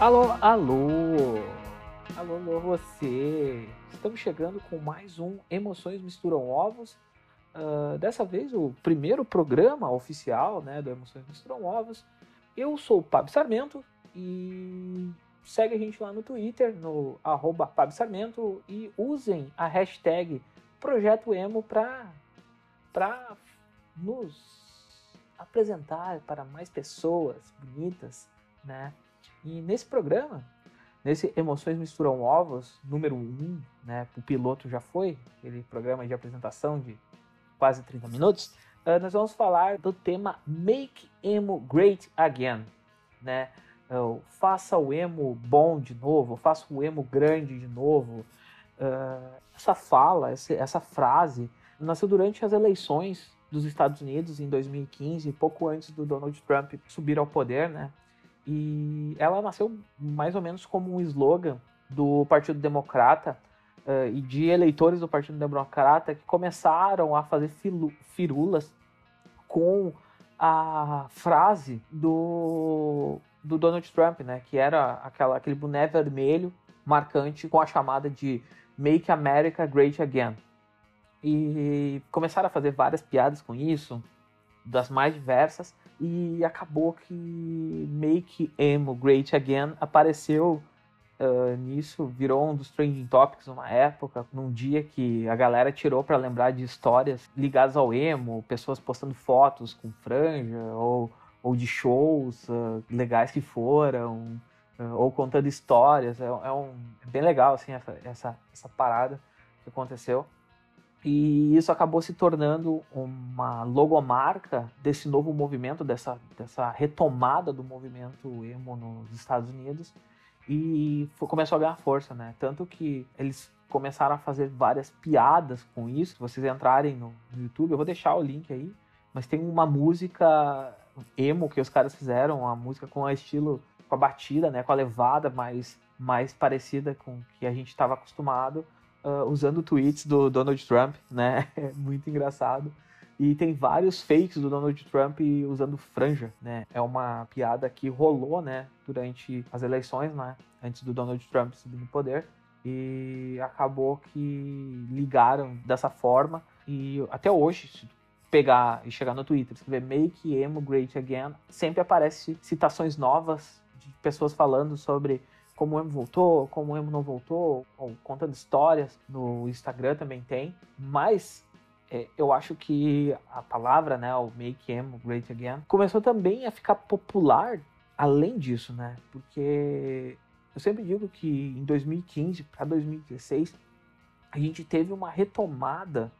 Alô, alô! Alô, alô, você! Estamos chegando com mais um Emoções Misturam Ovos. Uh, dessa vez, o primeiro programa oficial né, do Emoções Misturam Ovos. Eu sou o Pablo Sarmento e segue a gente lá no Twitter, no arroba Pablo Sarmento e usem a hashtag Projeto Emo para nos apresentar para mais pessoas bonitas, né? E nesse programa, nesse Emoções Misturam Ovos, número 1, um, né? O piloto já foi, aquele programa de apresentação de quase 30 minutos. Uh, nós vamos falar do tema Make Emo Great Again, né? Uh, faça o emo bom de novo, faça o emo grande de novo. Uh, essa fala, essa, essa frase, nasceu durante as eleições dos Estados Unidos em 2015, pouco antes do Donald Trump subir ao poder, né? E ela nasceu mais ou menos como um slogan do Partido Democrata uh, e de eleitores do Partido Democrata que começaram a fazer firulas com a frase do, do Donald Trump, né? Que era aquela, aquele boné vermelho marcante com a chamada de Make America Great Again. E começaram a fazer várias piadas com isso, das mais diversas, e acabou que Make Emo Great Again apareceu uh, nisso, virou um dos trending topics numa época, num dia que a galera tirou para lembrar de histórias ligadas ao emo, pessoas postando fotos com franja, ou, ou de shows uh, legais que foram, uh, ou contando histórias. É, é, um, é bem legal assim, essa, essa, essa parada que aconteceu. E isso acabou se tornando uma logomarca desse novo movimento, dessa, dessa retomada do movimento emo nos Estados Unidos. E foi, começou a ganhar força, né? Tanto que eles começaram a fazer várias piadas com isso. Se vocês entrarem no, no YouTube, eu vou deixar o link aí. Mas tem uma música emo que os caras fizeram, uma música com a estilo, com a batida, né? Com a levada mais, mais parecida com o que a gente estava acostumado uh, usando tweets do Donald Trump, né? É muito engraçado. E tem vários fakes do Donald Trump usando franja, né? É uma piada que rolou, né, durante as eleições, né, antes do Donald Trump subir no poder. E acabou que ligaram dessa forma. E até hoje, se pegar e chegar no Twitter, escrever Make Emo Great Again, sempre aparece citações novas de pessoas falando sobre como o emo voltou, como o emo não voltou, ou contando histórias. No Instagram também tem. Mas é, eu acho que a palavra, né, o Make Emo Great Again, começou também a ficar popular além disso, né? Porque eu sempre digo que em 2015 para 2016 a gente teve uma retomada,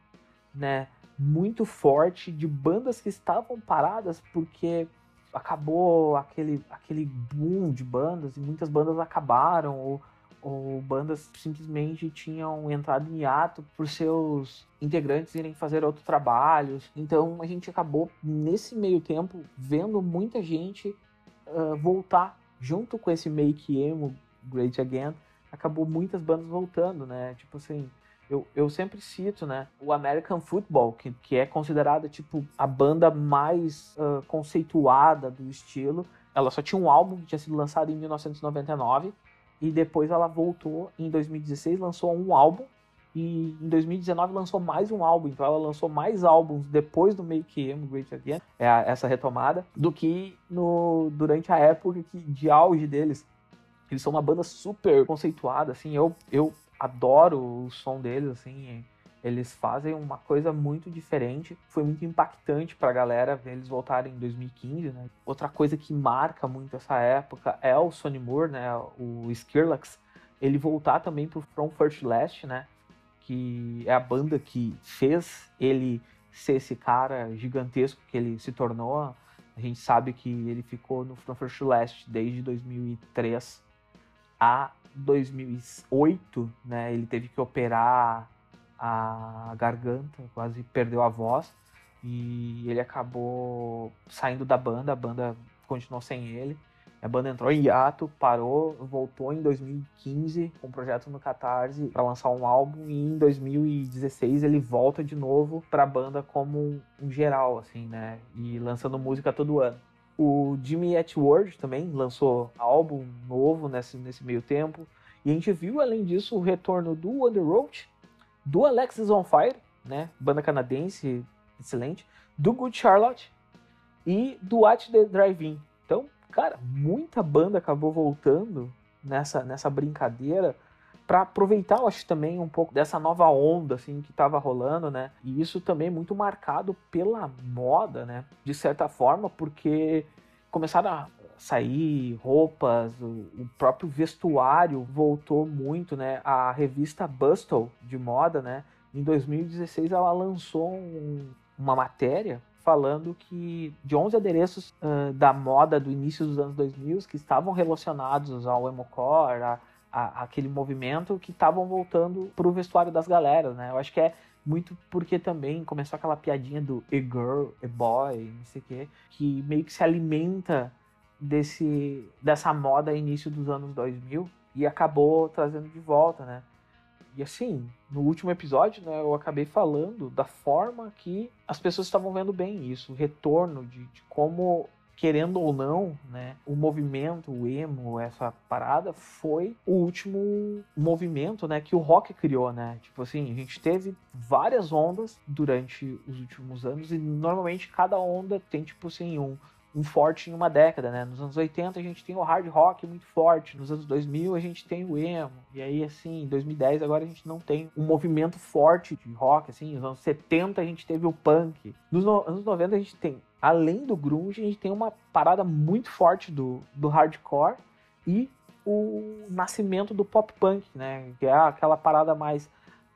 né, muito forte de bandas que estavam paradas porque acabou aquele, aquele boom de bandas e muitas bandas acabaram ou, ou bandas simplesmente tinham entrado em hiato por seus integrantes irem fazer outros trabalhos. Então a gente acabou nesse meio tempo vendo muita gente uh, voltar junto com esse make emo Great Again. Acabou muitas bandas voltando, né? Tipo assim, eu, eu sempre cito, né, o American Football, que, que é considerada, tipo, a banda mais uh, conceituada do estilo. Ela só tinha um álbum que tinha sido lançado em 1999 e depois ela voltou em 2016, lançou um álbum e em 2019 lançou mais um álbum, então ela lançou mais álbuns depois do Make Emo Great Again, é essa retomada, do que no, durante a época que, de auge deles. Eles são uma banda super conceituada, assim, eu, eu adoro o som deles, assim. Eles fazem uma coisa muito diferente. Foi muito impactante pra galera ver eles voltarem em 2015, né? Outra coisa que marca muito essa época é o Sonny Moore, né? O Skrillex. Ele voltar também pro From First Last, né? Que é a banda que fez ele ser esse cara gigantesco que ele se tornou. A gente sabe que ele ficou no From First Last desde 2003 a 2008, né, ele teve que operar a garganta, quase perdeu a voz e ele acabou saindo da banda, a banda continuou sem ele. A banda entrou em hiato, parou, voltou em 2015 com um projeto no Catarse para lançar um álbum e em 2016 ele volta de novo para a banda como um geral assim, né, e lançando música todo ano. O Jimmy Atwood também lançou álbum novo nesse, nesse meio tempo. E a gente viu, além disso, o retorno do Underworld, do Alexis on Fire, né? Banda canadense excelente, do Good Charlotte e do At the Drive-In. Então, cara, muita banda acabou voltando nessa, nessa brincadeira para aproveitar, eu acho também um pouco dessa nova onda assim que estava rolando, né? E isso também é muito marcado pela moda, né? De certa forma, porque começaram a sair roupas, o, próprio vestuário voltou muito, né? A revista Bustle de moda, né? Em 2016 ela lançou um, uma matéria falando que de 11 adereços uh, da moda do início dos anos 2000 que estavam relacionados ao emocore, a, a, aquele movimento que estavam voltando para o vestuário das galeras, né? Eu acho que é muito porque também começou aquela piadinha do a girl, a boy, não sei o quê, que meio que se alimenta desse dessa moda início dos anos 2000 e acabou trazendo de volta, né? E assim, no último episódio, né, eu acabei falando da forma que as pessoas estavam vendo bem isso, o retorno de, de como querendo ou não, né, o movimento, o emo, essa parada foi o último movimento, né, que o rock criou, né? Tipo assim, a gente teve várias ondas durante os últimos anos e normalmente cada onda tem tipo assim um um forte em uma década, né? Nos anos 80 a gente tem o hard rock muito forte, nos anos 2000 a gente tem o emo, e aí assim, em 2010 agora a gente não tem um movimento forte de rock, assim, nos anos 70 a gente teve o punk, nos no anos 90 a gente tem, além do grunge, a gente tem uma parada muito forte do, do hardcore e o nascimento do pop punk, né? Que é aquela parada mais,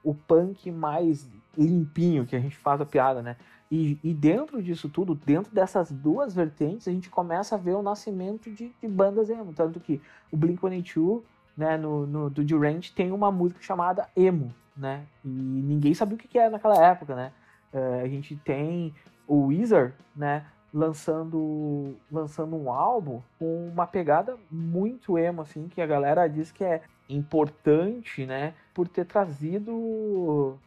o punk mais limpinho que a gente faz a piada, né? E, e, dentro disso tudo, dentro dessas duas vertentes, a gente começa a ver o nascimento de, de bandas emo. Tanto que o Blink-182, né, no, no, do Durant, tem uma música chamada Emo, né? E ninguém sabia o que, era naquela época, né? Uh, a gente tem o Weezer, né, lançando, lançando um álbum com uma pegada muito emo, assim, que a galera diz que é importante, né, por ter trazido,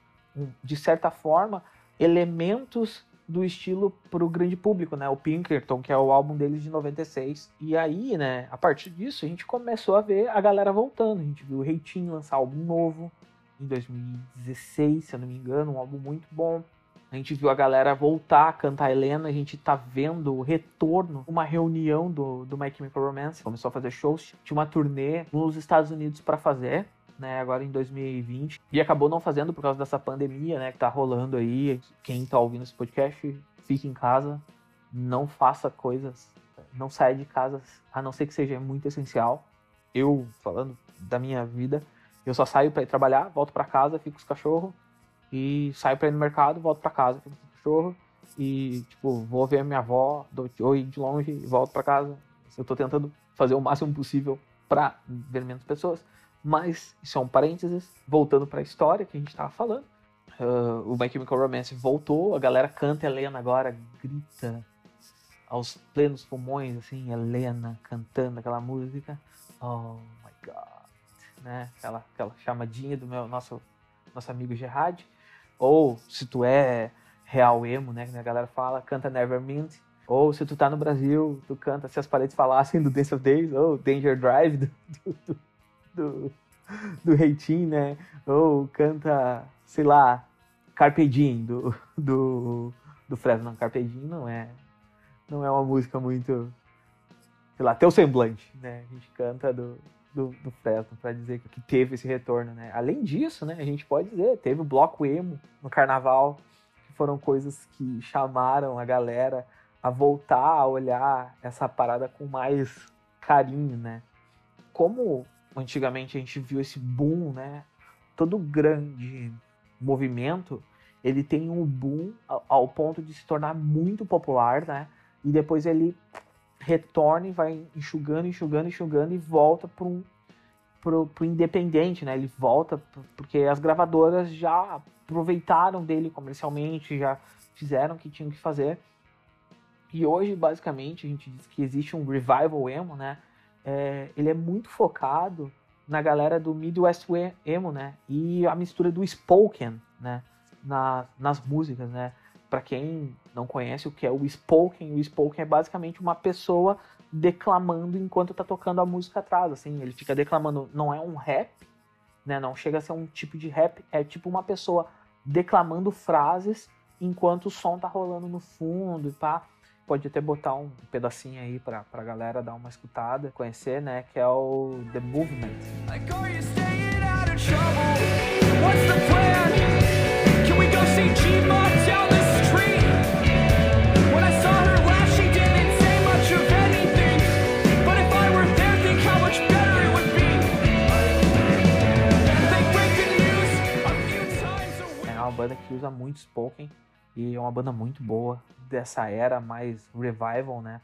de certa forma, elementos do estilo para o grande público, né? O Pinkerton, que é o álbum deles de 96. E aí, né, a partir disso, a gente começou a ver a galera voltando. A gente viu o Reitinho lançar álbum novo em 2016, se eu não me engano, um álbum muito bom. A gente viu a galera voltar a cantar Helena, a gente tá vendo o retorno, uma reunião do, do My Chemical Romance, começou a fazer shows, tinha uma turnê nos Estados Unidos para fazer, né, agora em 2020, e acabou não fazendo por causa dessa pandemia, né, que tá rolando aí. Quem tá ouvindo esse podcast, fique em casa, não faça coisas, não saia de casa, a não ser que seja muito essencial. Eu, falando da minha vida, eu só saio para ir trabalhar, volto para casa, fico com os cachorros, e saio para ir no mercado, volto para casa, com os cachorros, e, tipo, vou ver a minha avó, dou oi de longe e volto para casa. Eu tô tentando fazer o máximo possível para ver menos pessoas. Mas isso é um parênteses. Voltando para a história que a gente estava falando. Uh, o My Chemical Romance voltou, a galera canta Helena agora, grita aos plenos pulmões, assim, Helena cantando aquela música. Oh my God. Né? Aquela, aquela chamadinha do meu nosso, nosso amigo Gerard. Ou se tu é real emo, né? Que a galera fala, canta Nevermind. Ou se tu tá no Brasil, tu canta Se as Paredes Falassem do Dance of Days, ou Danger Drive do, do, do do, né? Ou canta, sei lá, Carpe Diem do, do, do Fresno. Não, Carpe Diem não é, não é uma música muito, sei lá, teu semblante, né? A gente canta do, do, do Fresno para dizer que teve esse retorno, né? Além disso, né, a gente pode dizer, teve o bloco emo no carnaval, que foram coisas que chamaram a galera a voltar a olhar essa parada com mais carinho, né? Como antigamente a gente viu esse boom, né? Todo grande movimento, ele tem um boom ao, ao ponto de se tornar muito popular, né? E depois ele retorna e vai enxugando, enxugando, enxugando e volta para um pro, pro independente, né? Ele volta porque as gravadoras já aproveitaram dele comercialmente, já fizeram o que tinham que fazer. E hoje, basicamente, a gente diz que existe um revival emo, né? é, ele é muito focado na galera do Midwest Emo, né? E a mistura do spoken, né? Na, nas músicas, né? Para quem não conhece o que é o spoken, o spoken é basicamente uma pessoa declamando enquanto tá tocando a música atrás, assim, ele fica declamando, não é um rap, né, não chega a ser um tipo de rap, é tipo uma pessoa declamando frases enquanto o som tá rolando no fundo e pá. Pode até botar um pedacinho aí pra, pra galera dar uma escutada, conhecer, né, que é o The Movement. Like, que usa muito Spoken e é uma banda muito boa dessa era mais revival, né?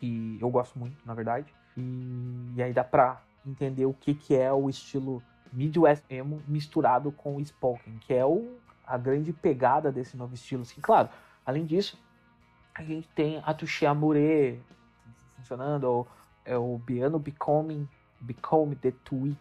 E eu gosto muito, na verdade. E, e aí dá pra entender o que, que é o estilo Midwest emo misturado com Spoken, que é o, a grande pegada desse novo estilo. Assim, claro, além disso, a gente tem a Touché Amore funcionando, ou é o Piano Becoming, Become the Tweak,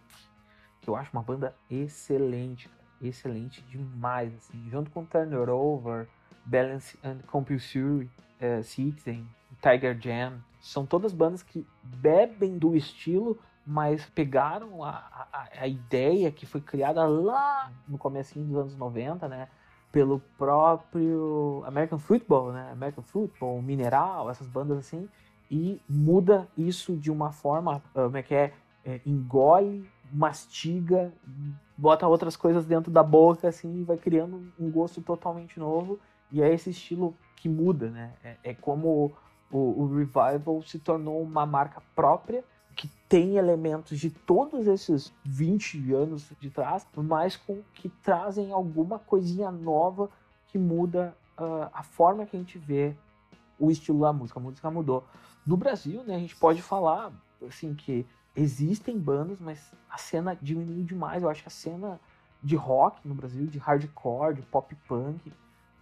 que eu acho uma banda excelente, excelente demais, assim, junto com Turner Over, Balance and Compulsory, uh, Citizen, Tiger Jam, são todas bandas que bebem do estilo, mas pegaram a, a, a ideia que foi criada lá no começo dos anos 90, né? Pelo próprio American Football, né? American Football, Mineral, essas bandas assim, e muda isso de uma forma, ah, como é que é, é engole mastiga, bota outras coisas dentro da boca, assim, e vai criando um gosto totalmente novo. E é esse estilo que muda, né? É, é como o, o, Revival se tornou uma marca própria que tem elementos de todos esses 20 anos de trás, mas com que trazem alguma coisinha nova que muda uh, a forma que a gente vê o estilo da música. A música mudou. No Brasil, né, a gente pode falar assim que existem bandas, mas a cena diminuiu demais. Eu acho que a cena de rock no Brasil, de hardcore, de pop punk,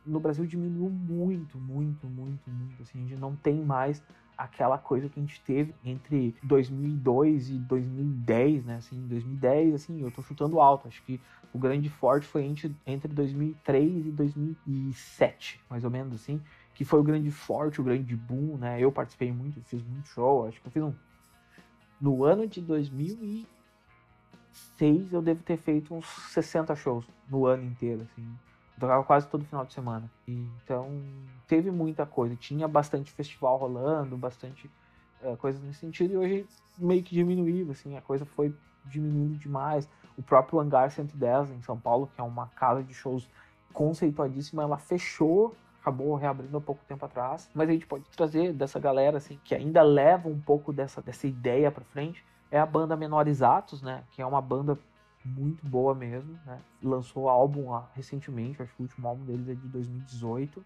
no Brasil diminuiu muito, muito, muito, muito. Assim, a gente não tem mais aquela coisa que a gente teve entre 2002 e 2010, né? Assim, 2010, assim, eu tô chutando alto. Acho que o grande forte foi entre, entre 2003 e 2007, mais ou menos assim, que foi o grande forte, o grande boom, né? Eu participei muito, fiz muito show. Acho que eu fiz um no ano de 2006 eu devo ter feito uns 60 shows no ano inteiro, assim. Eu tocava quase todo final de semana. Então, teve muita coisa. Tinha bastante festival rolando, bastante uh, coisas nesse sentido. E hoje meio que diminuiu, assim. A coisa foi diminuindo demais. O próprio Hangar 110 em São Paulo, que é uma casa de shows conceituadíssima, ela fechou acabou reabrindo há pouco tempo atrás. Mas a gente pode trazer dessa galera assim que ainda leva um pouco dessa, dessa ideia para frente. É a banda Menorizatos, né? Que é uma banda muito boa mesmo, né? Lançou álbum lá recentemente, acho que o último álbum deles é de 2018.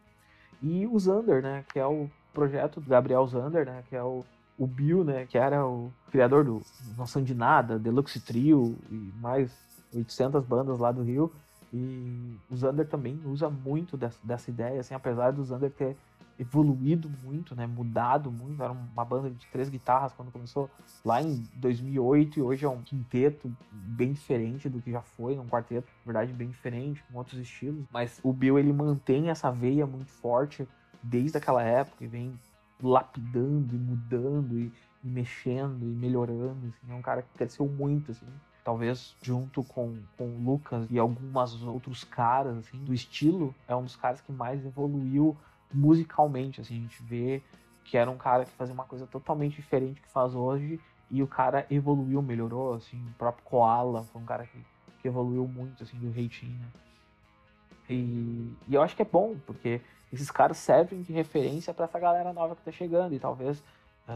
E o Zander, né? Que é o projeto do Gabriel Zander, né? Que é o, o Bill, né? Que era o criador do Noção de Nada, Deluxe Trio e mais 800 bandas lá do Rio. E o Zander também usa muito dessa, dessa ideia, assim, apesar do Zander ter evoluído muito, né, mudado muito, era uma banda de três guitarras quando começou lá em 2008 e hoje é um quinteto bem diferente do que já foi, um quarteto, na verdade, bem diferente, com outros estilos, mas o Bill ele mantém essa veia muito forte desde aquela época e vem lapidando e mudando e, e mexendo e melhorando, assim, é um cara que cresceu muito, assim, talvez junto com, com o Lucas e alguns outros caras assim, do estilo, é um dos caras que mais evoluiu musicalmente. Assim, a gente vê que era um cara que fazia uma coisa totalmente diferente que faz hoje e o cara evoluiu, melhorou. Assim, o próprio Koala foi um cara que, que evoluiu muito assim, do Reitinho. Né? E, e eu acho que é bom, porque esses caras servem de referência para essa galera nova que tá chegando e talvez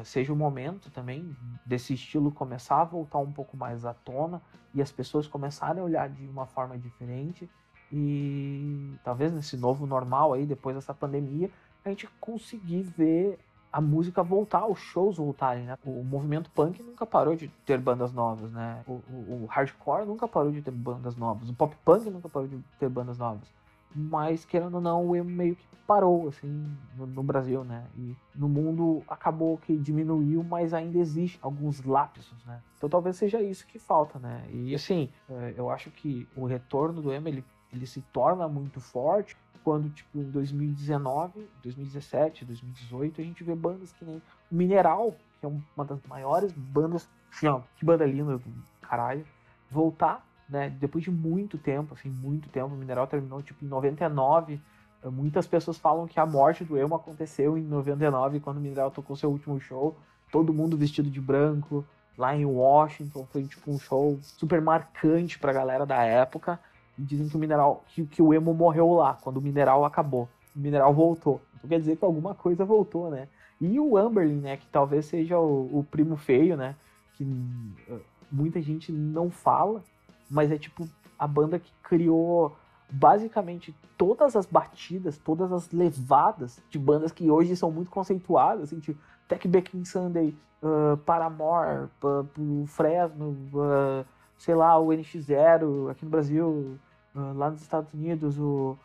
seja o momento também desse estilo começar a voltar um pouco mais à tona e as pessoas começarem a olhar de uma forma diferente e talvez nesse novo normal aí depois dessa pandemia a gente conseguir ver a música voltar, os shows voltarem, né? O movimento punk nunca parou de ter bandas novas, né? O, o, o hardcore nunca parou de ter bandas novas, o pop punk nunca parou de ter bandas novas mas querendo ou não, o emo meio que parou, assim, no, no, Brasil, né? E no mundo acabou que diminuiu, mas ainda existe alguns lapsos, né? Então talvez seja isso que falta, né? E assim, é, eu acho que o retorno do emo, ele ele se torna muito forte quando, tipo, em 2019, 2017, 2018, a gente vê bandas que nem Mineral, que é uma das maiores bandas, ó, que banda linda caralho, voltar, né, depois de muito tempo, assim, muito tempo, o Mineral terminou, tipo, em 99, muitas pessoas falam que a morte do emo aconteceu em 99, quando o Mineral tocou seu último show, todo mundo vestido de branco, lá em Washington, foi, tipo, um show super marcante pra galera da época, e dizem que o mineral, que, que o emo morreu lá, quando o mineral acabou. O mineral voltou. Então quer dizer que alguma coisa voltou, né? E o Amberlin, né? Que talvez seja o, o primo feio, né? Que uh, muita gente não fala, mas é tipo a banda que criou basicamente todas as batidas, todas as levadas de bandas que hoje são muito conceituadas, assim, tipo Tech Back in Sunday, uh, Paramore, uh, Fresno, uh, sei lá, o NX0 aqui no Brasil, uh, lá nos Estados Unidos, o,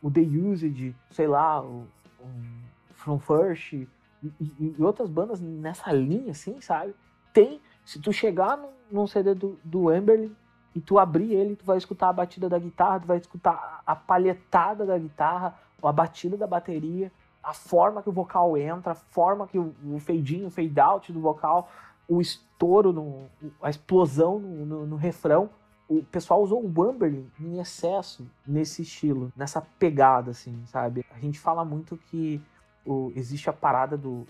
o The Used, sei lá, o, o From First e, e, e, outras bandas nessa linha, assim, sabe? Tem, se tu chegar num, num CD do, do Emberlin e tu abrir ele, tu vai escutar a batida da guitarra, tu vai escutar a palhetada da guitarra, a batida da bateria, a forma que o vocal entra, a forma que o, o fade in, o fade out do vocal, o estouro, no, a explosão no, no, no refrão. O pessoal usou o Wamberlin em excesso nesse estilo, nessa pegada, assim, sabe? A gente fala muito que o, existe a parada do,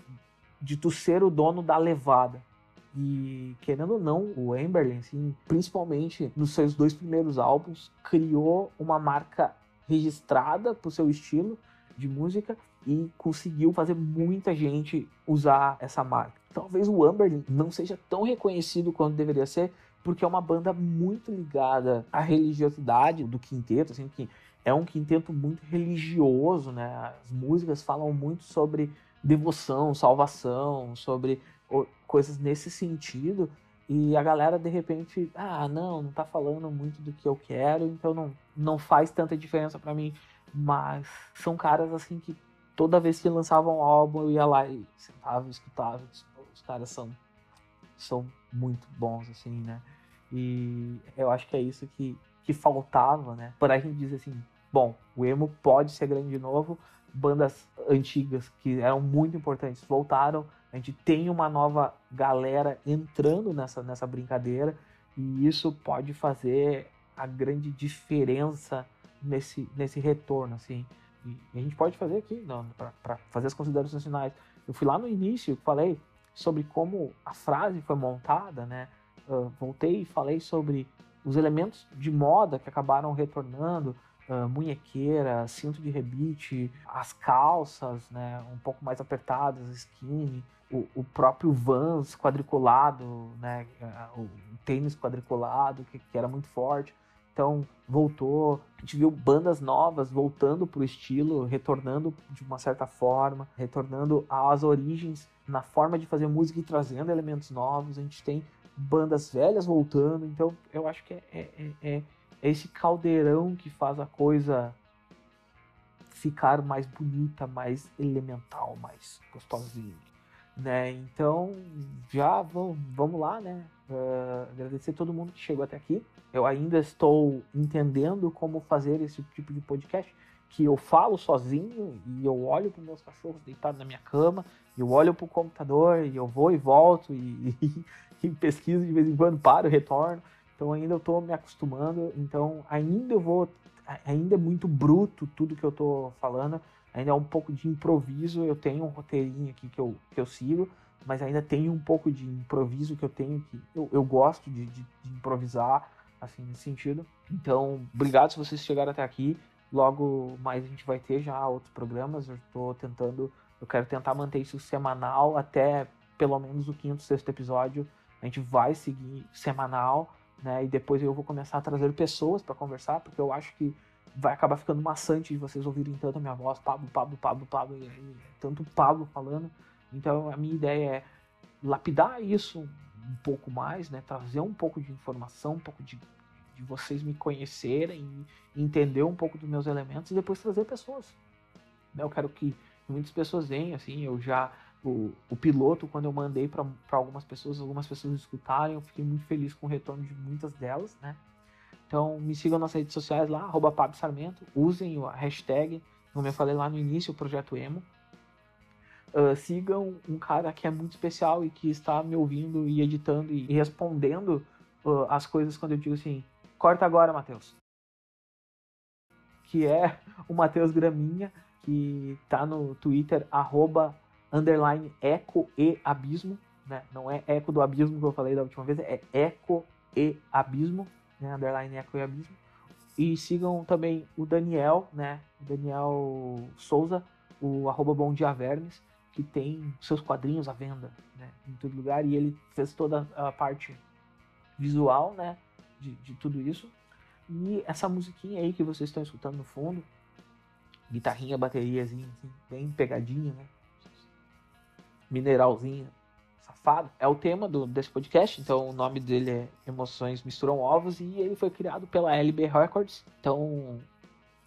de tu ser o dono da levada. E, querendo ou não, o Amberlin, assim, principalmente nos seus dois primeiros álbuns, criou uma marca registrada pro seu estilo de música e conseguiu fazer muita gente usar essa marca. Talvez o Amberlin não seja tão reconhecido quanto deveria ser, porque é uma banda muito ligada à religiosidade do quinteto, assim, que é um quinteto muito religioso, né? As músicas falam muito sobre devoção, salvação, sobre coisas nesse sentido. E a galera de repente, ah, não, não tá falando muito do que eu quero, então não, não faz tanta diferença para mim. Mas são caras assim que toda vez que lançavam um álbum eu ia lá e sentava e escutava. Os caras são, são muito bons, assim, né? E eu acho que é isso que, que faltava, né? Para a gente dizer assim, bom, o emo pode ser grande de novo, bandas antigas que eram muito importantes voltaram, a gente tem uma nova galera entrando nessa, nessa brincadeira e isso pode fazer a grande diferença nesse, nesse retorno, assim. E a gente pode fazer aqui, para fazer as considerações finais. Eu fui lá no início, falei sobre como a frase foi montada, né? Uh, voltei e falei sobre os elementos de moda que acabaram retornando, uh, munhequeira, cinto de rebite, as calças, né? Um pouco mais apertadas, skinny, o, próprio Vans quadriculado, né? O tênis quadriculado, que, que era muito forte. Então, voltou. A gente viu bandas novas voltando para o estilo, retornando de uma certa forma, retornando às origens na forma de fazer música e trazendo elementos novos. A gente tem bandas velhas voltando. Então, eu acho que é, é, é, é esse caldeirão que faz a coisa ficar mais bonita, mais elemental, mais gostosinha. Né? Então, já vamos, vamos lá, né? Uh, agradecer todo mundo que chegou até aqui. Eu ainda estou entendendo como fazer esse tipo de podcast, que eu falo sozinho e eu olho para meus cachorros deitados na minha cama, eu olho para o computador e eu vou e volto e, e, e, pesquiso de vez em quando, paro, retorno. Então ainda eu estou me acostumando, então ainda eu vou, ainda é muito bruto tudo que eu estou falando, ainda é um pouco de improviso, eu tenho um roteirinho aqui que eu, que eu sigo, mas ainda tem um pouco de improviso que eu tenho que eu, eu gosto de, de, de, improvisar assim nesse sentido. Então obrigado se vocês chegaram até aqui. Logo mais a gente vai ter já outros programas. Eu estou tentando eu quero tentar manter isso semanal até pelo menos o quinto sexto episódio. A gente vai seguir semanal né? E depois eu vou começar a trazer pessoas para conversar porque eu acho que vai acabar ficando maçante de vocês ouvirem tanto a minha voz Pablo Pablo Pablo Pablo e, e tanto Pablo falando então a minha ideia é lapidar isso um pouco mais, né? Trazer um pouco de informação, um pouco de, de vocês me conhecerem, entender um pouco dos meus elementos e depois trazer pessoas. Eu quero que muitas pessoas venham, assim, eu já o, o piloto quando eu mandei para algumas pessoas, algumas pessoas escutarem, eu fiquei muito feliz com o retorno de muitas delas, né? Então me sigam nas redes sociais lá, arroba Sarmento, usem a hashtag, como eu falei lá no início, o Projeto Emo. Uh, sigam um cara que é muito especial e que está me ouvindo e editando e respondendo uh, as coisas quando eu digo assim, corta agora, Matheus. Que é o Matheus Graminha, que tá no Twitter, arroba, underline, eco e abismo, né? Não é eco do abismo que eu falei da última vez, é eco e abismo, né? Underline, eco e abismo. E sigam também o Daniel, né? Daniel Souza, o arroba Bom Dia Vermes, que tem seus quadrinhos à venda, né? Em todo lugar. E ele fez toda a parte visual, né? De, de tudo isso. E essa musiquinha aí que vocês estão escutando no fundo, guitarrinha, bateriazinha, assim, bem pegadinha, né? Mineralzinho, safado. É o tema do, desse podcast, então o nome dele é Emoções Misturam Ovos e ele foi criado pela LB Records. Então,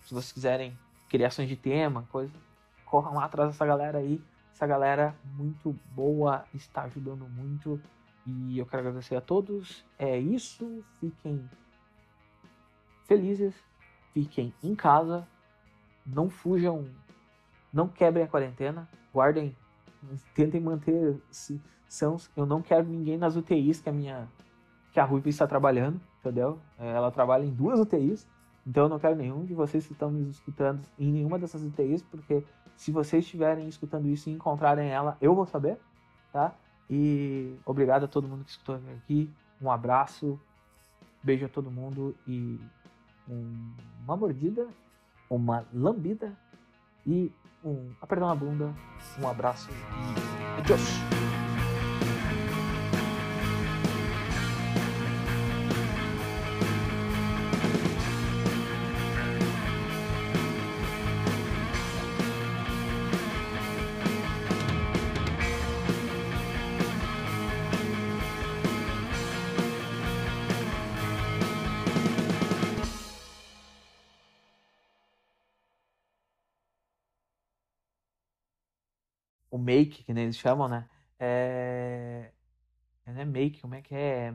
se vocês quiserem criações de tema, coisa, corram lá atrás dessa galera aí. Essa galera muito boa, está ajudando muito. E eu quero agradecer a todos. É isso. Fiquem felizes. Fiquem em casa. Não fujam. Não quebrem a quarentena. Guardem. Tentem manter são. Eu não quero ninguém nas UTIs que a minha. Que a Ruiva está trabalhando. Entendeu? Ela trabalha em duas UTIs. Então eu não quero nenhum de vocês que estão me escutando em nenhuma dessas UTIs, porque se vocês estiverem escutando isso e encontrarem ela, eu vou saber, tá? E obrigado a todo mundo que escutou aqui. Um abraço, beijo a todo mundo e um, uma mordida, uma lambida e um apertar na bunda. Um abraço e adiós! O make, que nem eles chamam, né? É... Não é make, como é que é?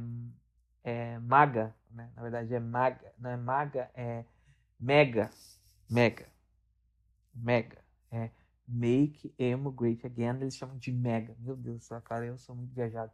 É maga, né? Na verdade é maga, não é maga, é mega, mega, mega. É make emo great again, eles chamam de mega. Meu Deus, cara, eu sou muito viajado.